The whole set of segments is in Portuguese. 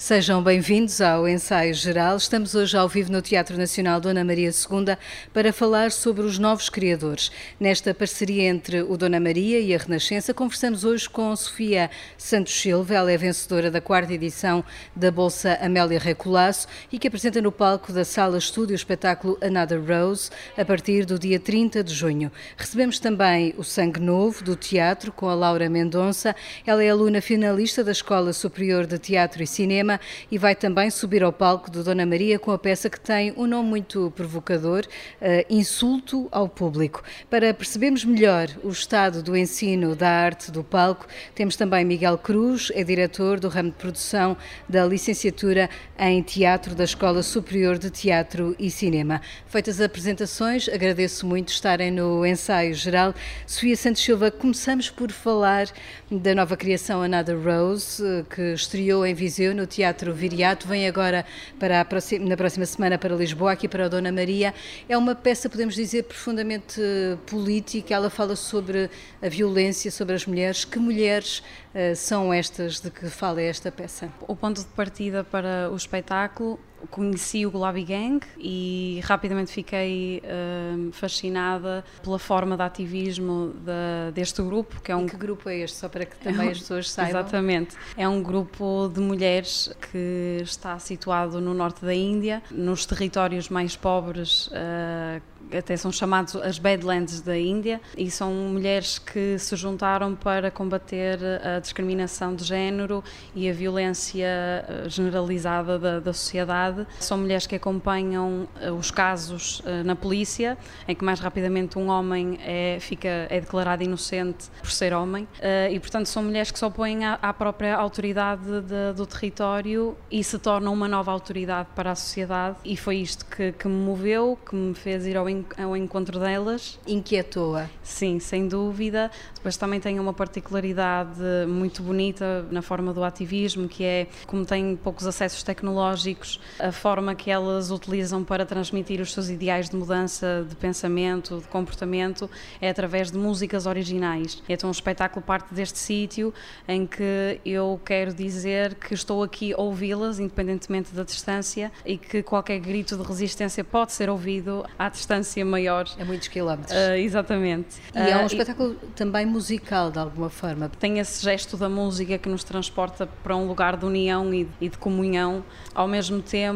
Sejam bem-vindos ao Ensaio Geral. Estamos hoje ao vivo no Teatro Nacional Dona Maria II para falar sobre os novos criadores. Nesta parceria entre o Dona Maria e a Renascença, conversamos hoje com Sofia Santos Silva. Ela é vencedora da quarta edição da Bolsa Amélia Recolasso e que apresenta no palco da Sala Estúdio o espetáculo Another Rose a partir do dia 30 de junho. Recebemos também o Sangue Novo do teatro com a Laura Mendonça. Ela é aluna finalista da Escola Superior de Teatro e Cinema cinema e vai também subir ao palco do Dona Maria com a peça que tem um nome muito provocador, uh, Insulto ao Público. Para percebermos melhor o estado do ensino da arte do palco, temos também Miguel Cruz, é diretor do ramo de produção da licenciatura em Teatro da Escola Superior de Teatro e Cinema. Feitas as apresentações, agradeço muito estarem no ensaio geral. Sofia Santos Silva, começamos por falar da nova criação Another Rose, eh, que estreou em Viseu no Teatro Teatro Viriato, vem agora para próxima, na próxima semana para Lisboa, aqui para a Dona Maria. É uma peça, podemos dizer, profundamente política. Ela fala sobre a violência sobre as mulheres. Que mulheres uh, são estas de que fala esta peça? O ponto de partida para o espetáculo conheci o Gulabi Gang e rapidamente fiquei uh, fascinada pela forma de ativismo de, deste grupo, que é um... E que grupo é este? Só para que também as pessoas saibam. Exatamente. É um grupo de mulheres que está situado no norte da Índia, nos territórios mais pobres uh, até são chamados as Badlands da Índia, e são mulheres que se juntaram para combater a discriminação de género e a violência eh, generalizada da, da sociedade. São mulheres que acompanham eh, os casos eh, na polícia, em que mais rapidamente um homem é, fica, é declarado inocente por ser homem, e portanto são mulheres que se opõem à, própria autoridade de, do território e se tornam uma nova autoridade para a sociedade, e foi isto que, que me moveu, que me fez ir ao ao encontro delas. Inquietou-a? Sim, sem dúvida. Depois também tem uma particularidade muito bonita na forma do ativismo, que é como têm poucos acessos tecnológicos, a forma que elas utilizam para transmitir os seus ideais de mudança de pensamento, de comportamento, é através de músicas originais. Então o espetáculo parte deste sítio em que eu quero dizer que estou aqui a ouvi-las, independentemente da distância, e que qualquer grito de resistência pode ser ouvido à distância maior. A muitos quilómetros. Uh, exatamente. E uh, é um ah, espetáculo e, também musical, de alguma forma. Tem esse gesto da música que nos transporta para um lugar de união e de comunhão. Ao mesmo tempo,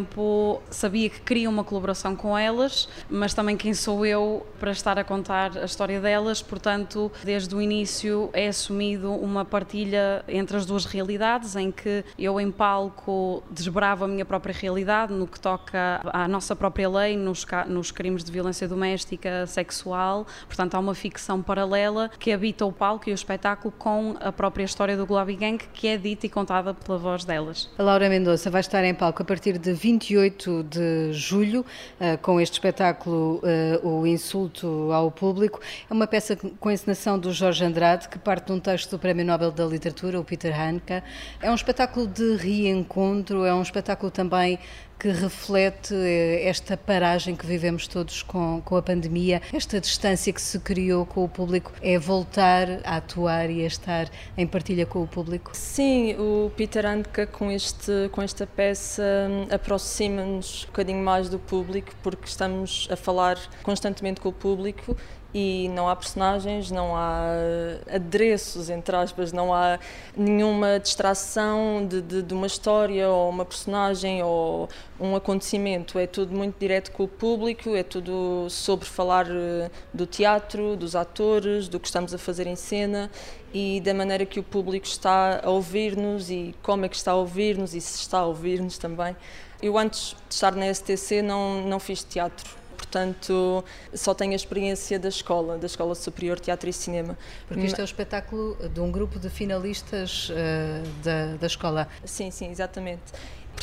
sabia que queria uma colaboração com elas, mas também quem sou eu para estar a contar a história delas, portanto, desde o início é assumido uma partilha entre as duas realidades, em que eu em palco desbravo a minha própria realidade no que toca à nossa própria lei, nos, nos crimes de violência doméstica, sexual, portanto há uma ficção paralela que habita o palco e o espetáculo com a própria história do Globi Gang que é dita e contada pela voz delas. A Laura Mendonça vai estar em palco a partir de 28 de julho uh, com este espetáculo uh, O Insulto ao Público. É uma peça com encenação do Jorge Andrade que parte de um texto do Prémio Nobel da Literatura, o Peter Handke. É um espetáculo de reencontro, é um espetáculo também que reflete eh, esta paragem que vivemos todos com, com a pandemia, esta distância que se criou com o público, é voltar a atuar e a estar em partilha com o público? Sim, o Peter Handke com, este, com esta peça aproxima-nos um bocadinho mais do público porque estamos a falar constantemente com o público e não há personagens, não há adereços, entre aspas, não há nenhuma distração de, de, de, uma história ou uma personagem ou um acontecimento. É tudo muito direto com o público, é tudo sobre falar eh, do teatro, dos atores, do que estamos a fazer em cena e da maneira que o público está a ouvir-nos e como é que está a ouvir-nos e se está a ouvir-nos também. Eu antes de estar na STC não, não fiz teatro portanto só tenho a experiência da escola, da Escola Superior de Teatro e Cinema. Porque isto é o espetáculo de um grupo de finalistas uh, da, da escola. Sim, sim, exatamente.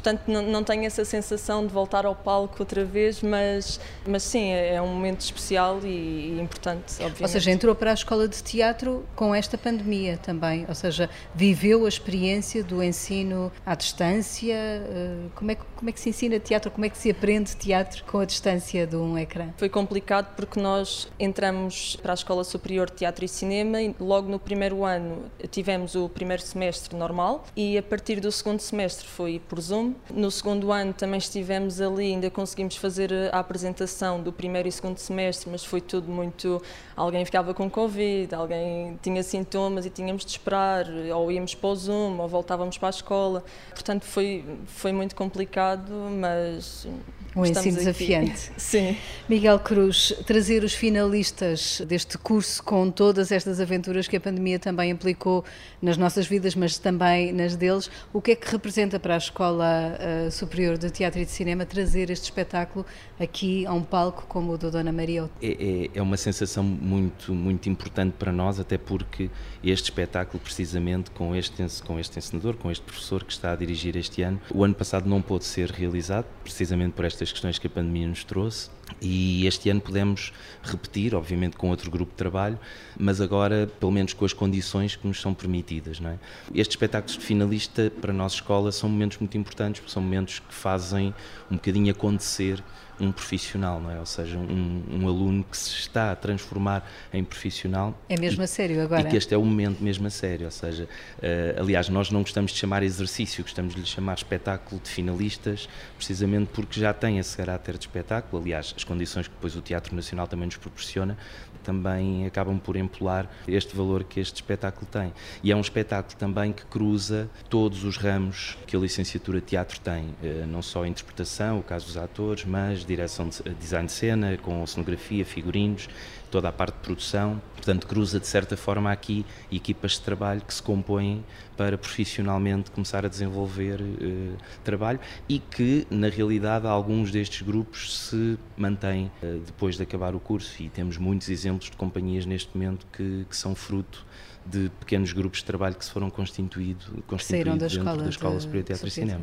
Portanto não, não tenho essa sensação de voltar ao palco outra vez, mas, mas sim, é, é um momento especial e, e importante, obviamente. Ou seja, entrou para a escola de teatro com esta pandemia também, ou seja, viveu a experiência do ensino à distância, eh, como é, que, como é que se ensina teatro, como é que se aprende teatro com a distância de um ecrã? Foi complicado porque nós entramos para a Escola Superior de Teatro e Cinema e logo no primeiro ano tivemos o primeiro semestre normal e a partir do segundo semestre foi por Zoom. No segundo ano também estivemos ali, ainda conseguimos fazer a apresentação do primeiro e segundo semestre, mas foi tudo muito. Alguém ficava com Covid, alguém tinha sintomas e tínhamos de esperar, ou íamos para o Zoom, ou voltávamos para a escola. Portanto, foi, foi muito complicado, mas um ensino desafiante. Sim. Miguel Cruz, trazer os finalistas deste curso com todas estas aventuras que a pandemia também implicou nas nossas vidas, mas também nas deles, o que é que representa para a Escola uh, Superior de Teatro e de Cinema trazer este espetáculo aqui a um palco como o do Dona Maria? É, é, é uma sensação muito, muito importante para nós, até porque este espetáculo, precisamente com este, com este encenador, com este professor que está a dirigir este ano, o ano passado não pôde ser realizado, precisamente por esta estas questões que a pandemia nos trouxe. E este ano pudemos repetir, obviamente com outro grupo de trabalho, mas agora pelo menos com as condições que nos são permitidas. Não é? Estes espetáculos de finalista para a nossa escola são momentos muito importantes, porque são momentos que fazem um bocadinho acontecer um profissional, não é? Ou seja, um, um, aluno que se está a transformar em profissional. É mesmo e, a sério agora? E que este é o momento mesmo a sério, ou seja, uh, aliás, nós não gostamos de chamar exercício, gostamos de lhe chamar espetáculo de finalistas, precisamente porque já tem esse caráter de espetáculo, aliás, as condições que depois o Teatro Nacional também nos proporciona, também acabam por empolar este valor que este espetáculo tem. E é um espetáculo também que cruza todos os ramos que a licenciatura de teatro tem, eh, não só a interpretação, o caso dos atores, mas direção de design de cena, com cenografia, figurinos, toda a parte de produção. Portanto, cruza de certa forma aqui equipas de trabalho que se compõem para profissionalmente começar a desenvolver uh, trabalho e que, na realidade, alguns destes grupos se mantêm uh, depois de acabar o curso. E temos muitos exemplos de companhias neste momento que, que são fruto de pequenos grupos de trabalho que se foram constituídos, da dentro escola da Escola de Superior de Teatro e Cinema.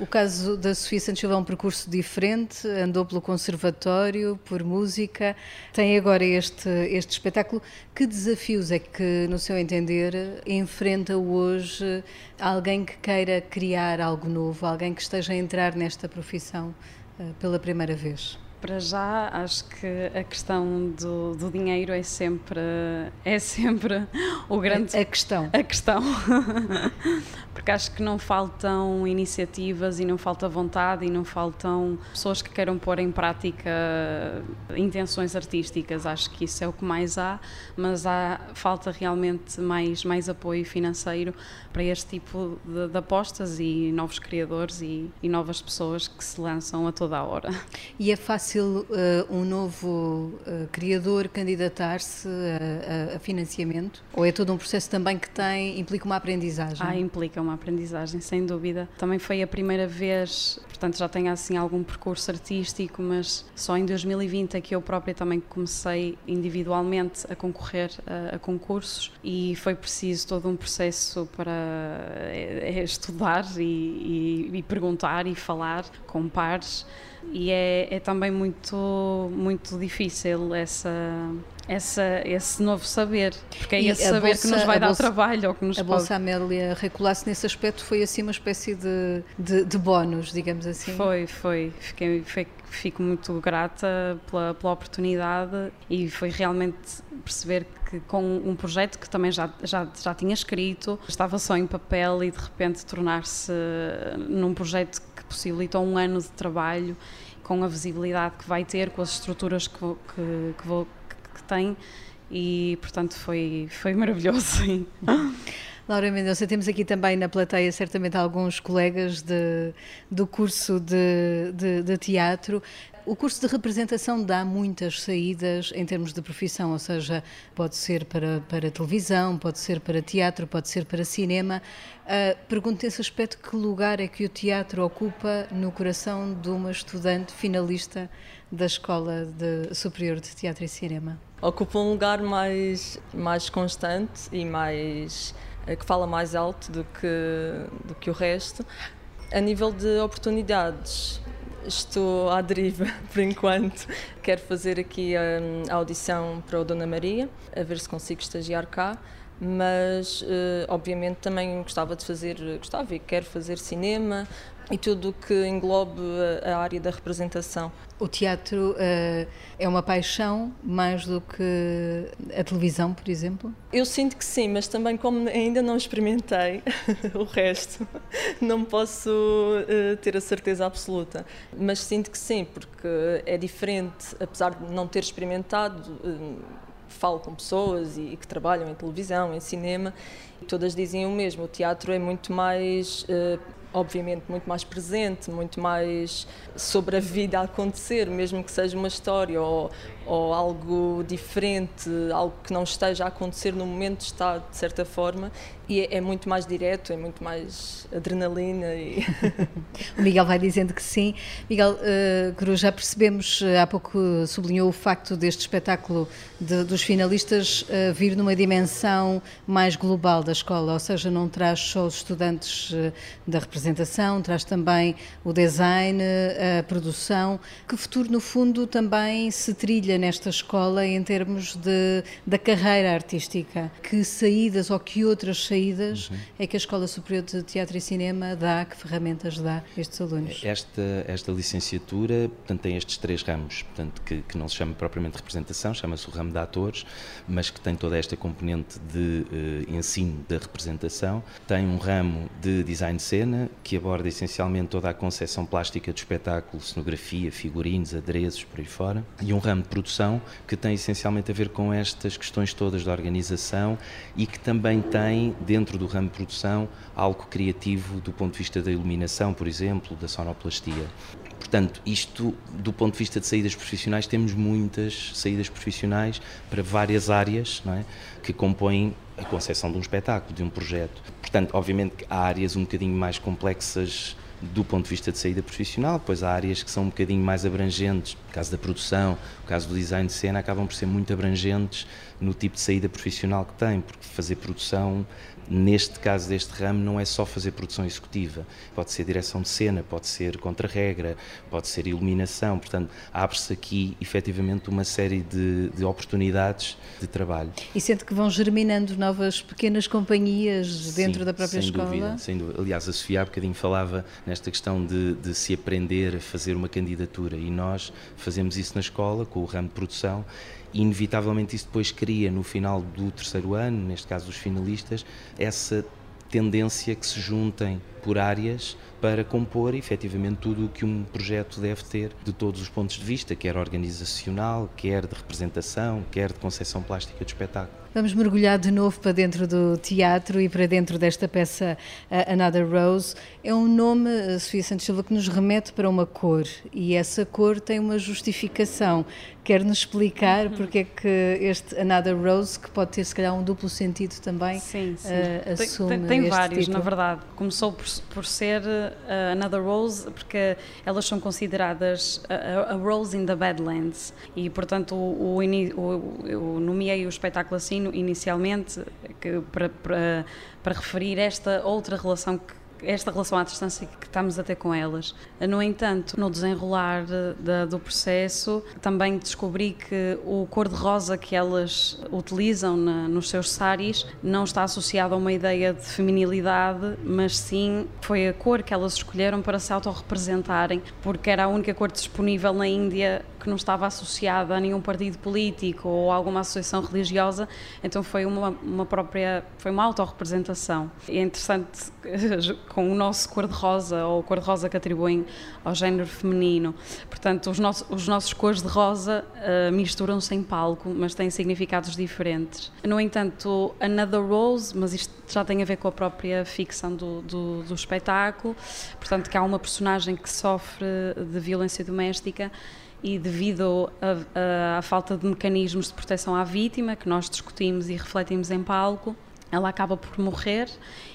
O caso da Sofia Santos Silva é um percurso diferente, andou pelo conservatório, por música, tem agora este, este espetáculo. Que desafios é que, no seu entender, enfrenta hoje alguém que queira criar algo novo, alguém que esteja a entrar nesta profissão uh, pela primeira vez? Para já acho que a questão do, do, dinheiro é sempre é sempre o grande a, a questão. A questão. Porque acho que não faltam iniciativas e não falta vontade e não faltam pessoas que queiram pôr em prática intenções artísticas. Acho que isso é o que mais há mas há falta realmente mais mais apoio financeiro para este tipo de, de apostas e novos criadores e, e novas pessoas que se lançam a toda a hora. E é fácil fácil uh, um novo uh, criador candidatar-se a, a, financiamento? Ou é todo um processo também que tem, implica uma aprendizagem? Ah, implica uma aprendizagem, sem dúvida. Também foi a primeira vez, portanto já tenho assim algum percurso artístico, mas só em 2020 é que eu própria também comecei individualmente a concorrer a, a concursos e foi preciso todo um processo para estudar e, e, e perguntar e falar com pares e é, é também muito, muito difícil essa, essa, esse novo saber, porque é e esse saber bolsa, que nos vai dar bolsa, trabalho ou que nos A pode... Bolsa Amélia Recolasse nesse aspecto foi assim uma espécie de, de, de bónus, digamos assim. Foi, foi. Fiquei, foi, fico muito grata pela, pela oportunidade e foi realmente perceber que com um projeto que também já, já, já tinha escrito, estava só em papel e de repente tornar-se num projeto possibilitou um ano de trabalho com a visibilidade que vai ter, com as estruturas que, que, que, vou, que, tem e portanto foi, foi maravilhoso. Laura Mendonça, temos aqui também na plateia certamente alguns colegas de, do curso de, de, de teatro. O curso de representação dá muitas saídas em termos de profissão, ou seja, pode ser para, para televisão, pode ser para teatro, pode ser para cinema. Uh, pergunto nesse aspecto que lugar é que o teatro ocupa no coração de uma estudante finalista da Escola de, Superior de Teatro e Cinema? Ocupa um lugar mais, mais constante e mais eh, que fala mais alto do que, do que o resto A nível de oportunidades, estou à deriva por enquanto. Quero fazer aqui hum, a, audição para o Dona Maria, a ver se consigo estagiar cá mas eh, obviamente também gostava de fazer, gostava e quero fazer cinema e tudo o que englobe a área da representação. O teatro uh, é uma paixão mais do que a televisão, por exemplo? Eu sinto que sim, mas também como ainda não experimentei o resto, não posso uh, ter a certeza absoluta. Mas sinto que sim, porque é diferente, apesar de não ter experimentado. Uh, falo com pessoas e, que trabalham em televisão, em cinema, e todas dizem o mesmo. O teatro é muito mais, uh, obviamente, muito mais presente, muito mais sobre a vida a acontecer, mesmo que seja uma história ou, ou algo diferente, algo que não esteja a acontecer no momento, está de certa forma, e é, é muito mais direto, é muito mais adrenalina. E... o Miguel vai dizendo que sim. Miguel uh, Cruz, já percebemos, uh, há pouco sublinhou o facto deste espetáculo de, dos finalistas uh, vir numa dimensão mais global da escola, ou seja, não traz só os estudantes da representação, traz também o design, a produção. Que futuro, no fundo, também se trilha nesta escola em termos de, da carreira artística? Que saídas ou que outras saídas uhum. é que a Escola Superior de Teatro e Cinema dá, que ferramentas dá a estes alunos? Esta, esta licenciatura portanto, tem estes três ramos, portanto, que, que não se chama propriamente representação, chama-se o ramo de atores, mas que tem toda esta componente de uh, ensino da representação. Tem um ramo de design de cena, que aborda essencialmente toda a concepção plástica do espetáculo, cenografia, figurinos, adereços, por aí fora. E um ramo de produção, que tem essencialmente a ver com estas questões todas da organização e que também tem, dentro do ramo de produção, algo criativo do ponto de vista da iluminação, por exemplo, da sonoplastia. Portanto, isto do ponto de vista de saídas profissionais, temos muitas saídas profissionais para várias áreas é? que compõem a concepção de um espetáculo, de um projeto. Portanto, obviamente há áreas um bocadinho mais complexas do ponto de vista de saída profissional, depois há áreas que são um bocadinho mais abrangentes, o caso da produção, o caso do design de cena, acabam por ser muito abrangentes no tipo de saída profissional que têm, porque fazer produção Neste caso deste ramo, não é só fazer produção executiva, pode ser direção de cena, pode ser contra-regra, pode ser iluminação. Portanto, abre-se aqui efetivamente uma série de, de, oportunidades de trabalho. E sente que vão germinando novas pequenas companhias dentro Sim, da própria sem escola? Dúvida, sem dúvida. Aliás, a Sofia há bocadinho falava nesta questão de, de se aprender a fazer uma candidatura e nós fazemos isso na escola com o ramo de produção inevitavelmente isso depois cria no final do terceiro ano, neste caso dos finalistas, essa tendência que se juntem por áreas para compor efetivamente tudo o que um projeto deve ter de todos os pontos de vista, quer organizacional, quer de representação, quer de concepção plástica do espetáculo. Vamos mergulhar de novo para dentro do teatro e para dentro desta peça uh, Another Rose. É um nome, uh, Sofia Santos Silva, que nos remete para uma cor e essa cor tem uma justificação. Quer-nos explicar uhum. porque é que este Another Rose, que pode ter se calhar um duplo sentido também, sim, sim. Uh, assume Tem, tem, tem vários, título. na verdade. Começou por, por ser Another Rose porque elas são consideradas a, a, Rose in the Badlands e, portanto, o, o, o, eu nomeei o espetáculo assim inicialmente que, para, para, para referir esta outra relação que esta relação à distância que estamos a ter com elas. No entanto, no desenrolar de, de, do processo, também descobri que o cor-de-rosa que elas utilizam na, nos seus saris não está associado a uma ideia de feminilidade, mas sim foi a cor que elas escolheram para se autorrepresentarem, porque era a única cor disponível na Índia que não estava associada a nenhum partido político ou alguma associação religiosa, então foi uma, uma própria, foi uma autorrepresentação. É interessante com o nosso cor-de-rosa ou cor-de-rosa que atribuem ao género feminino. Portanto, os, nossos, os nossos cores de rosa uh, misturam-se em palco, mas têm significados diferentes. No entanto, Another Rose, mas isto já tem a ver com a própria ficção do, do, do espetáculo, portanto, que há uma personagem que sofre de violência doméstica e devido à falta de mecanismos de proteção à vítima, que nós discutimos e refletimos em palco, ela acaba por morrer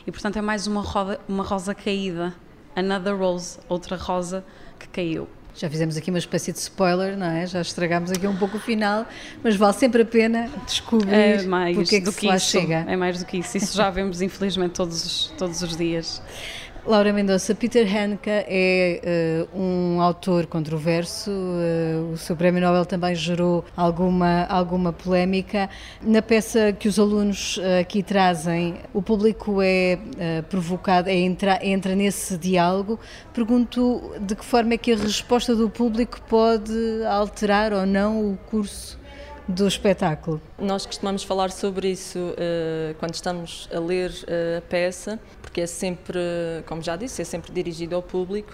e, portanto, é mais uma, roda, uma rosa caída. Another rose, outra rosa que caiu. Já fizemos aqui uma espécie de spoiler, não é? Já estragámos aqui um pouco o final, mas vale sempre a pena descobrir é mais porque é que, do que lá isso. chega. É mais do que isso. Isso já vemos, infelizmente, todos os, todos os dias. Laura Mendonça, Peter Handke é uh, um autor controverso, uh, o seu prémio Nobel também gerou alguma, alguma polémica. Na peça que os alunos uh, aqui trazem, o público é provocado, é entra, entra nesse diálogo. Pergunto de que forma é que a resposta do público pode alterar ou não o curso do espetáculo? Nós costumamos falar sobre isso uh, quando estamos a ler uh, a peça, porque é sempre, como já disse, é sempre dirigido ao público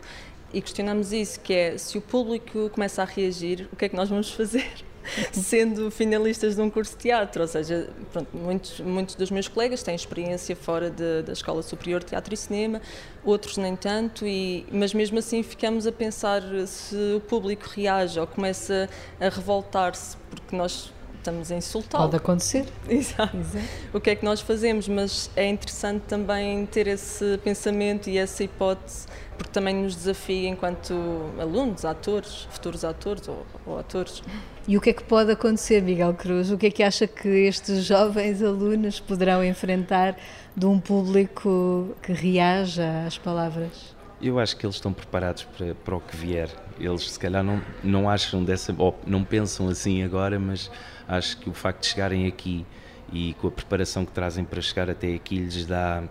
e questionamos isso, que é se o público começa a reagir, o que é que nós vamos fazer? sendo finalistas de um curso de teatro, ou seja, pronto, muitos, muitos dos meus colegas têm experiência fora de, da Escola Superior de Teatro e Cinema, outros nem tanto, e, mas mesmo assim ficamos a pensar se o público reage ou começa a revoltar-se, porque nós estamos a insultá-lo. Pode acontecer. Exato. Exato. O que é que nós fazemos? Mas é interessante também ter esse pensamento e essa hipótese, porque também nos desafia enquanto alunos, atores, futuros atores ou, ou atores. E o que é que pode acontecer, Miguel Cruz? O que é que acha que estes jovens alunos poderão enfrentar de um público que reaja às palavras? Eu acho que eles estão preparados para, para o que vier. Eles se calhar não, não acham dessa, ou não pensam assim agora, mas acho que o facto de chegarem aqui e com a preparação que trazem para chegar até aqui lhes dá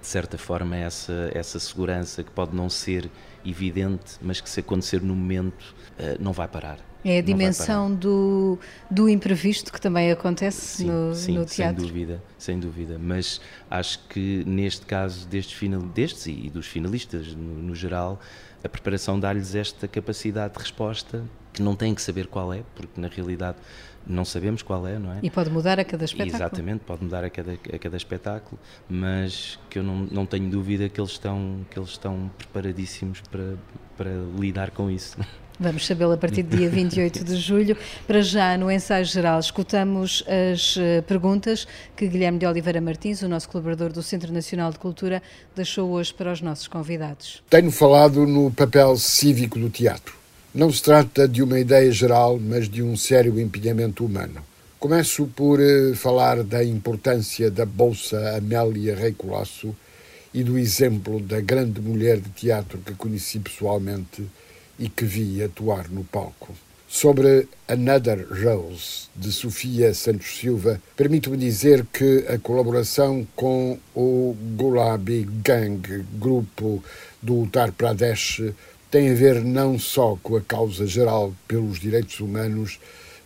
de certa forma essa essa segurança que pode não ser evidente, mas que se acontecer no momento eh, não vai parar. É a dimensão do, do imprevisto que também acontece sim, no, sim, no teatro. Sem dúvida, sem dúvida. Mas acho que neste caso destes, final, destes e dos finalistas no, no geral, a preparação dá-lhes esta capacidade de resposta que não têm que saber qual é, porque na realidade não sabemos qual é, não é? E pode mudar a cada espetáculo. Exatamente, pode mudar a cada, a cada espetáculo, mas que eu não, não tenho dúvida que eles estão, que eles estão preparadíssimos para, para lidar com isso. Vamos sabê-lo a partir do dia 28 de julho. Para já, no ensaio geral, escutamos as eh, perguntas que Guilherme de Oliveira Martins, o nosso colaborador do Centro Nacional de Cultura, deixou hoje para os nossos convidados. Tenho falado no papel cívico do teatro. Não se trata de uma ideia geral, mas de um sério empenhamento humano. Começo por uh, falar da importância da Bolsa Amélia Rei Colasso e do exemplo da grande mulher de teatro que conheci pessoalmente e que vi atuar no palco. Sobre Another Rose, de Sofia Santos Silva, permito-me dizer que a colaboração com o Gulabi Gang, grupo do Uttar Pradesh, tem a ver não só com a causa geral pelos direitos humanos,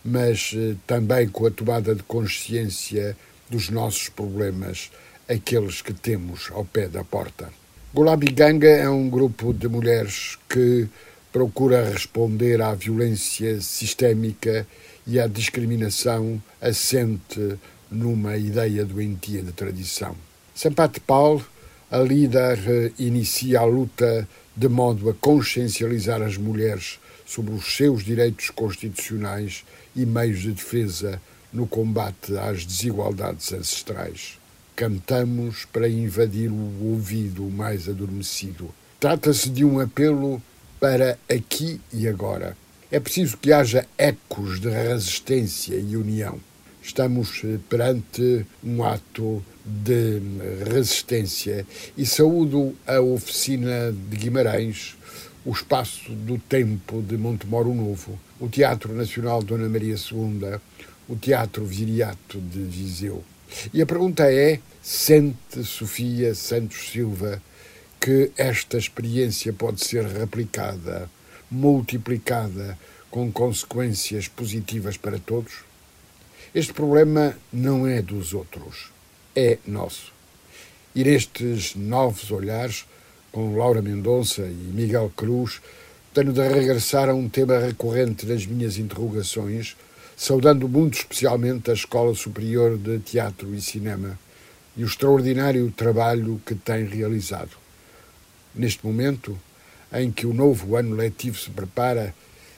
mas eh, também com a tomada de consciência dos nossos problemas, aqueles que temos ao pé da porta. Gulabi Ganga é um grupo de mulheres que procura responder à violência sistémica e à discriminação assente numa ideia doentia de tradição. Sampath Paul, a líder, inicia a luta de modo a consciencializar as mulheres sobre os seus direitos constitucionais e meios de defesa no combate às desigualdades ancestrais. Cantamos para invadir o ouvido mais adormecido. Trata-se de um apelo para aqui e agora. É preciso que haja ecos de resistência e união. Estamos perante um ato de resistência e saúdo a oficina de Guimarães, o espaço do tempo de Montemoro Novo, o Teatro Nacional Dona Maria II, o Teatro Viriato de Viseu. E a pergunta é: sente Sofia Santos Silva que esta experiência pode ser replicada, multiplicada, com consequências positivas para todos? Este problema não é dos outros, é nosso. E nestes novos olhares, com Laura Mendonça e Miguel Cruz, tenho de regressar a um tema recorrente nas minhas interrogações, saudando muito especialmente a Escola Superior de Teatro e Cinema e o extraordinário trabalho que tem realizado. Neste momento em que o novo ano letivo se prepara,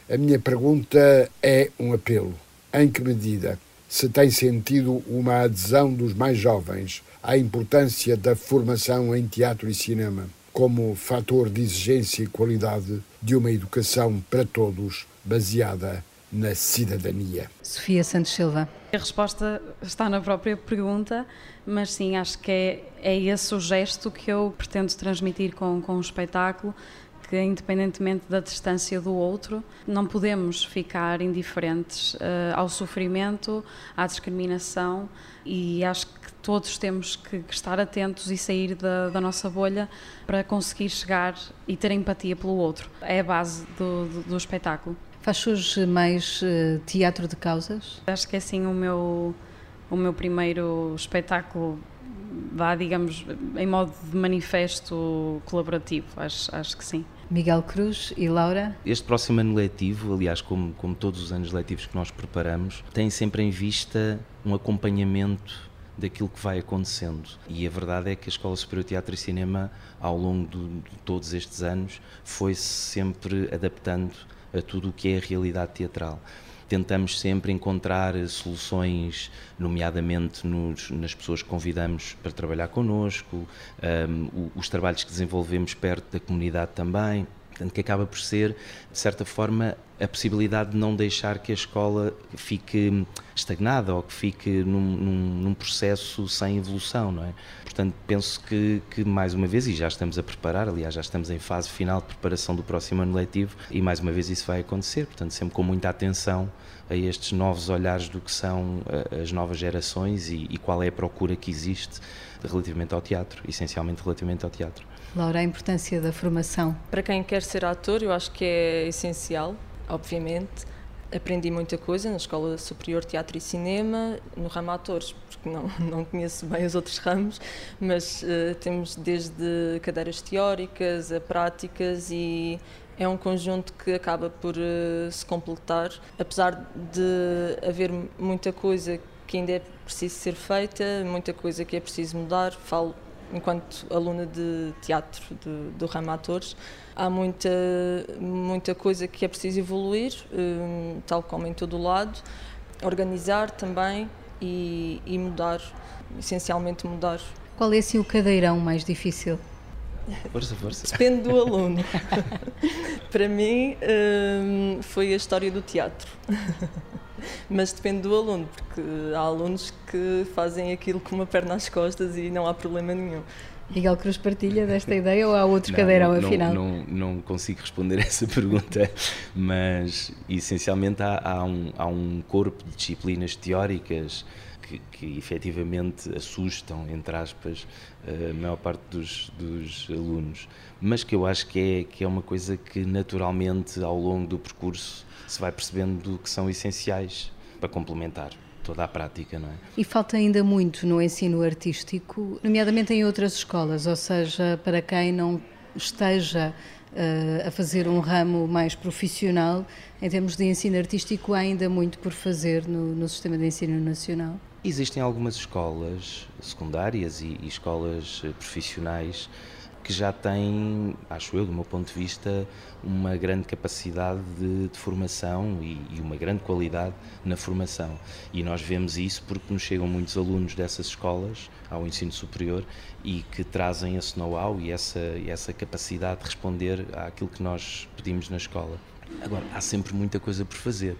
a minha pergunta é um apelo. Em que medida se tem sentido uma adesão dos mais jovens à importância da formação em teatro e cinema como fator de exigência e qualidade de uma educação para todos baseada na cidadania? Sofia Santos Silva. A resposta está na própria pergunta, mas sim, acho que é, é esse o gesto que eu pretendo transmitir com, com o espetáculo, que independentemente da distância do outro, não podemos ficar indiferentes uh, ao sofrimento, à discriminação e acho que todos temos que, que estar atentos e sair da, da, nossa bolha para conseguir chegar e ter empatia pelo outro. É a base do, do, do espetáculo. Faz hoje mais uh, teatro de causas? Acho que é assim o meu, o meu primeiro espetáculo, vá, digamos, em modo de manifesto colaborativo, acho, acho que sim. Miguel Cruz e Laura? Este próximo ano letivo, aliás, como, como todos os anos letivos que nós preparamos, tem sempre em vista um acompanhamento daquilo que vai acontecendo. E a verdade é que a Escola Superior de Teatro e Cinema, ao longo de, de todos estes anos, foi-se sempre adaptando a tudo o que é a realidade teatral. Tentamos sempre encontrar soluções, nomeadamente nos, nas pessoas que convidamos para trabalhar connosco, um, os trabalhos que desenvolvemos perto da comunidade também, Portanto, que acaba por ser, de certa forma, a possibilidade de não deixar que a escola fique estagnada ou que fique num, num, num processo sem evolução, não é? Portanto, penso que, que, mais uma vez, e já estamos a preparar, aliás, já estamos em fase final de preparação do próximo ano letivo, e mais uma vez isso vai acontecer, portanto, sempre com muita atenção a estes novos olhares do que são eh, as novas gerações e, e qual é a procura que existe relativamente ao teatro, essencialmente relativamente ao teatro. Laura, a importância da formação? Para quem quer ser ator, eu acho que é essencial, obviamente. Aprendi muita coisa na Escola Superior de Teatro e Cinema, no ramo atores, porque não, não conheço bem os outros ramos, mas uh, temos desde cadeiras teóricas a práticas e é um conjunto que acaba por uh, se completar, apesar de haver muita coisa que ainda é preciso ser feita, muita coisa que é preciso mudar. Falo enquanto aluna de teatro do, do ramo atores, há muita, muita coisa que é preciso evoluir, um, tal como em todo o lado, organizar também e, e mudar, essencialmente mudar. Qual é assim o cadeirão mais difícil? Força, força. Depende do aluno. Para mim, um, foi a história do teatro. Mas depende do aluno, porque há alunos que fazem aquilo com uma perna às costas e não há problema nenhum. Miguel Cruz partilha desta ideia ou há outro não, cadeirão não, afinal? Não, não, consigo responder essa pergunta, mas essencialmente há, há, um, há um corpo de disciplinas teóricas que, que efetivamente assustam, entre aspas, a maior parte dos, dos alunos, mas que eu acho que é, que é uma coisa que naturalmente ao longo do percurso se vai percebendo que são essenciais para complementar toda a prática, não é? E falta ainda muito no ensino artístico, nomeadamente em outras escolas, ou seja, para quem não esteja a fazer um ramo mais profissional, em termos de ensino artístico, há ainda muito por fazer no, no sistema de ensino nacional. Existem algumas escolas secundárias e, e escolas eh, profissionais que já têm, acho eu, do meu ponto de vista, uma grande capacidade de, de formação e, e, uma grande qualidade na formação. E nós vemos isso porque nos chegam muitos alunos dessas escolas ao ensino superior e que trazem esse know-how e essa, essa capacidade de responder àquilo que nós pedimos na escola. Agora, há sempre muita coisa por fazer.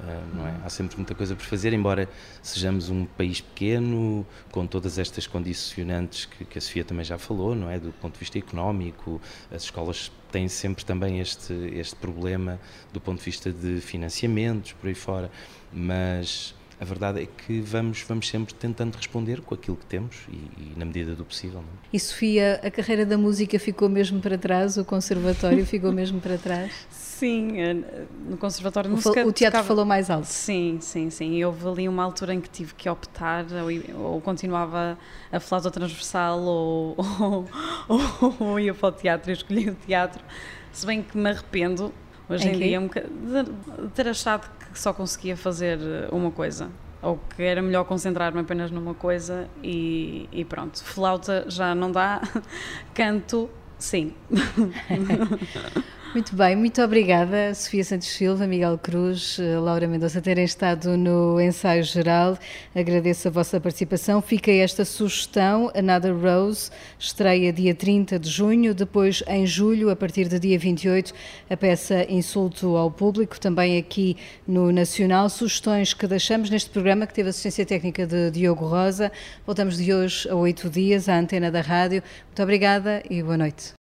Uh, não é? Há sempre muita coisa por fazer, embora sejamos um país pequeno, com todas estas condicionantes que, que, a Sofia também já falou, não é? Do ponto de vista económico, as escolas têm sempre também este, este problema do ponto de vista de financiamentos, por aí fora, mas a verdade é que vamos, vamos sempre tentando responder com aquilo que temos e, e na medida do possível. Não? É? E Sofia, a carreira da música ficou mesmo para trás? O conservatório ficou mesmo para trás? Sim, eh, no conservatório o, o teatro tocava... falou mais alto. Sim, sim, sim. Houve ali uma altura em que tive que optar, ou, ou continuava a flauta transversal, ou, ou, ou, ia para o teatro e escolhi o teatro. Se bem que me arrependo, hoje em, em dia, um de ter achado que só conseguia fazer uma coisa ou que era melhor concentrar-me apenas numa coisa e, e, pronto. Flauta já não dá, canto, sim. Muito bem, muito obrigada, Sofia Santos Silva, Miguel Cruz, eh, Laura Mendonça, terem estado no ensaio geral. Agradeço a vossa participação. Fica esta sugestão: Another Rose, estreia dia 30 de junho, depois em julho, a partir do dia 28, a peça Insulto ao Público, também aqui no Nacional. Sugestões que deixamos neste programa, que teve assistência técnica de Diogo Rosa. Voltamos de hoje a oito dias à antena da rádio. Muito obrigada e boa noite.